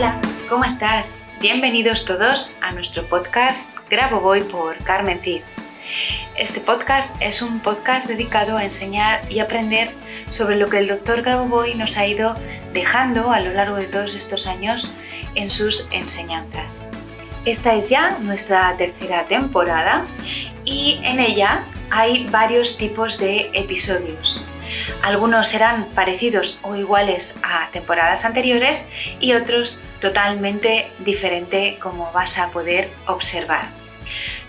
Hola, ¿cómo estás? Bienvenidos todos a nuestro podcast Grabo Voy por Carmen Cid. Este podcast es un podcast dedicado a enseñar y aprender sobre lo que el doctor Grabovoi nos ha ido dejando a lo largo de todos estos años en sus enseñanzas. Esta es ya nuestra tercera temporada y en ella hay varios tipos de episodios. Algunos serán parecidos o iguales a temporadas anteriores y otros totalmente diferente como vas a poder observar.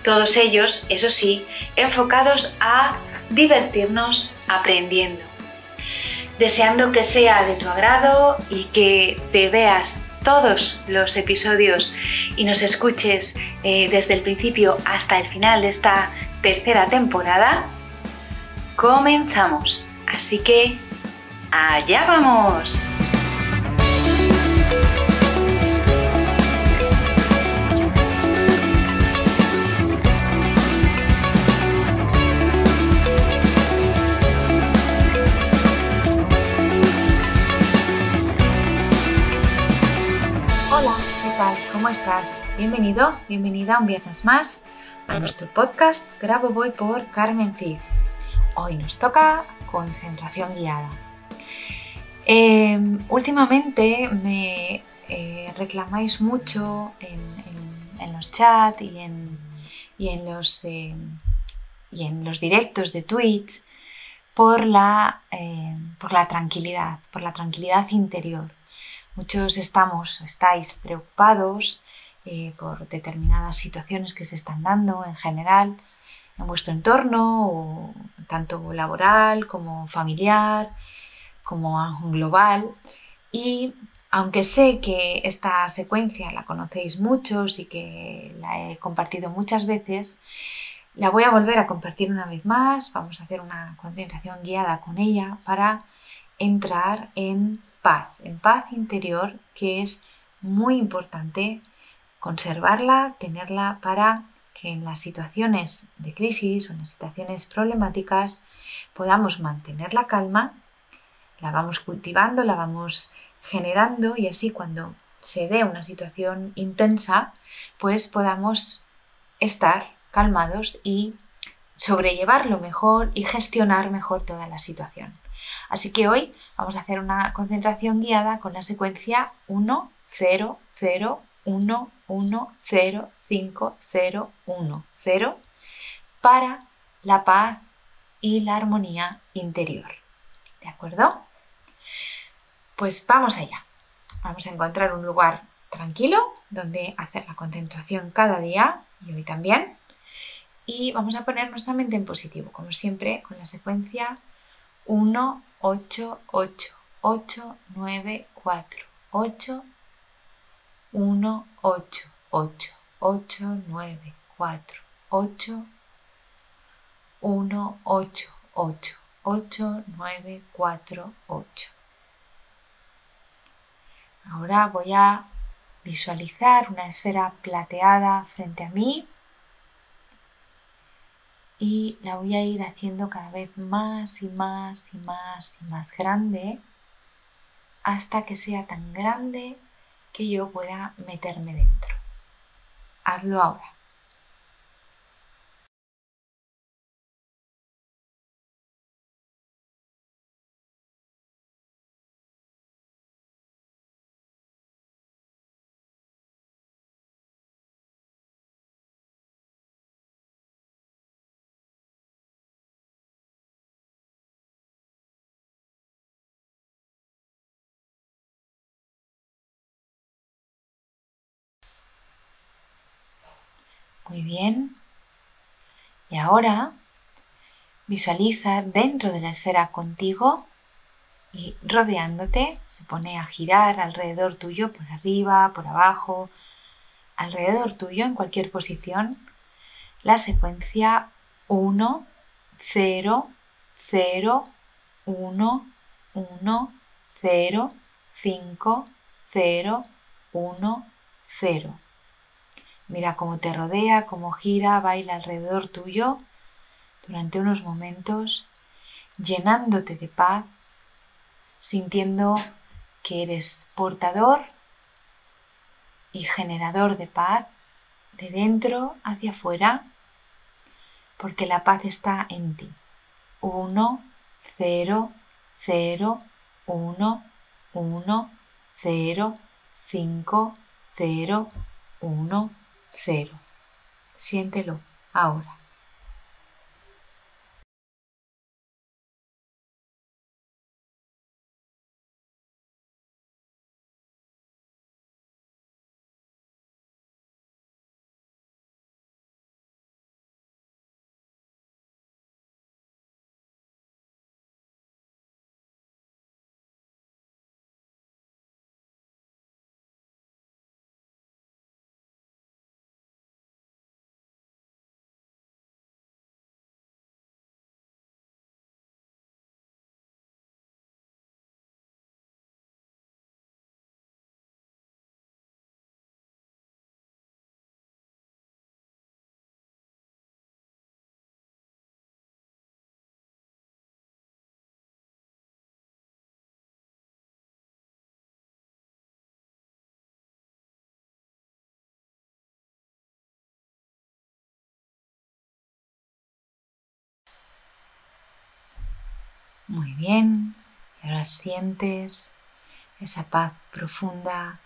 Todos ellos, eso sí, enfocados a divertirnos aprendiendo. Deseando que sea de tu agrado y que te veas todos los episodios y nos escuches eh, desde el principio hasta el final de esta tercera temporada, comenzamos. Así que, allá vamos. ¿Cómo estás? Bienvenido, bienvenida un viernes más a nuestro podcast Grabo Voy por Carmen Cid. Hoy nos toca concentración guiada. Em, últimamente me eh, reclamáis mucho en, los chats y en, los, em, y en los directos de Twitch por la, por la tranquilidad, por la tranquilidad interior Muchos estamos, estáis preocupados eh, por determinadas situaciones que se están dando en general en vuestro entorno, tanto laboral como familiar, como global. Y aunque sé que esta secuencia la conocéis muchos y que la he compartido muchas veces, la voy a volver a compartir una vez más. Vamos a hacer una concentración guiada con ella para entrar en paz, en paz interior, que es muy importante conservarla, tenerla para que en las situaciones de crisis o en las situaciones problemáticas podamos mantener la calma, la vamos cultivando, la vamos generando y así cuando se dé una situación intensa, pues podamos estar calmados y sobrellevarlo mejor y gestionar mejor toda la situación. Así que hoy vamos a hacer una concentración guiada con la secuencia 1, 0, 0, 1, 1, 0, 5, 0, 1, 0 para la paz y la armonía interior. ¿De acuerdo? Pues vamos allá. Vamos a encontrar un lugar tranquilo donde hacer la concentración cada día y hoy también. Y vamos a poner nuestra mente en positivo, como siempre, con la secuencia 1, 8, 8, 8, 9, 4, 8, 1, 8, 8, 8, 9, 4, 8, 1, 8, 8, 8, 9, 4, 8. Ahora voy a visualizar una esfera plateada frente a mí y la voy a ir haciendo cada vez más y más y más y más grande hasta que sea tan grande que yo pueda meterme dentro. Hazlo ahora. Muy bien. Y ahora visualiza dentro de la esfera contigo y rodeándote. Se pone a girar alrededor tuyo, por arriba, por abajo, alrededor tuyo en cualquier posición. La secuencia 1, 0, 0, 1, 1, 0, 5, 0, 1, 0. Mira cómo te rodea, cómo gira, baila alrededor tuyo durante unos momentos, llenándote de paz, sintiendo que eres portador y generador de paz de dentro hacia afuera, porque la paz está en ti. 1, 0, 0, 1, 1, 0, 5, 0, 1, 0. Siéntelo ahora. Muy bien. Y ahora sientes esa paz profunda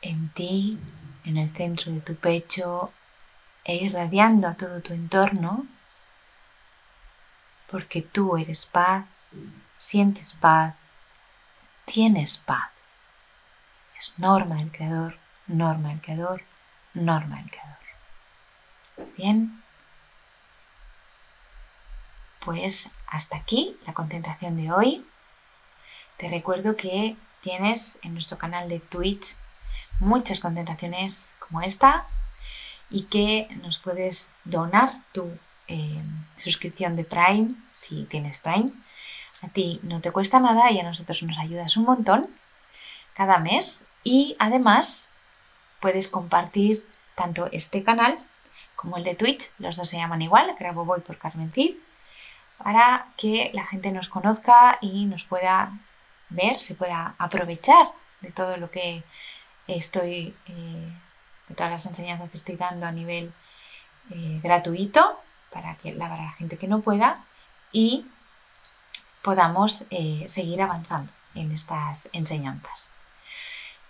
en ti, en el centro de tu pecho e irradiando a todo tu entorno, porque tú eres paz, sientes paz, tienes paz. Es norma del creador, norma del creador, norma del creador. Bien. Pues hasta aquí la concentración de hoy. Te recuerdo que tienes en nuestro canal de Twitch muchas concentraciones como esta y que nos puedes donar tu eh, suscripción de Prime si tienes Prime. A ti no te cuesta nada y a nosotros nos ayudas un montón cada mes y además puedes compartir tanto este canal como el de Twitch, los dos se llaman igual, Grabo Voy por Carmen Cid, para que la gente nos conozca y nos pueda ver, se pueda aprovechar de todo lo que estoy, eh, de todas las enseñanzas que estoy dando a nivel eh, gratuito para, que, para la gente que no pueda y podamos eh, seguir avanzando en estas enseñanzas.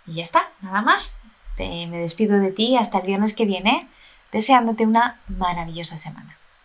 Y ya está, nada más. me despido de ti hasta el viernes que viene, deseándote una maravillosa semana.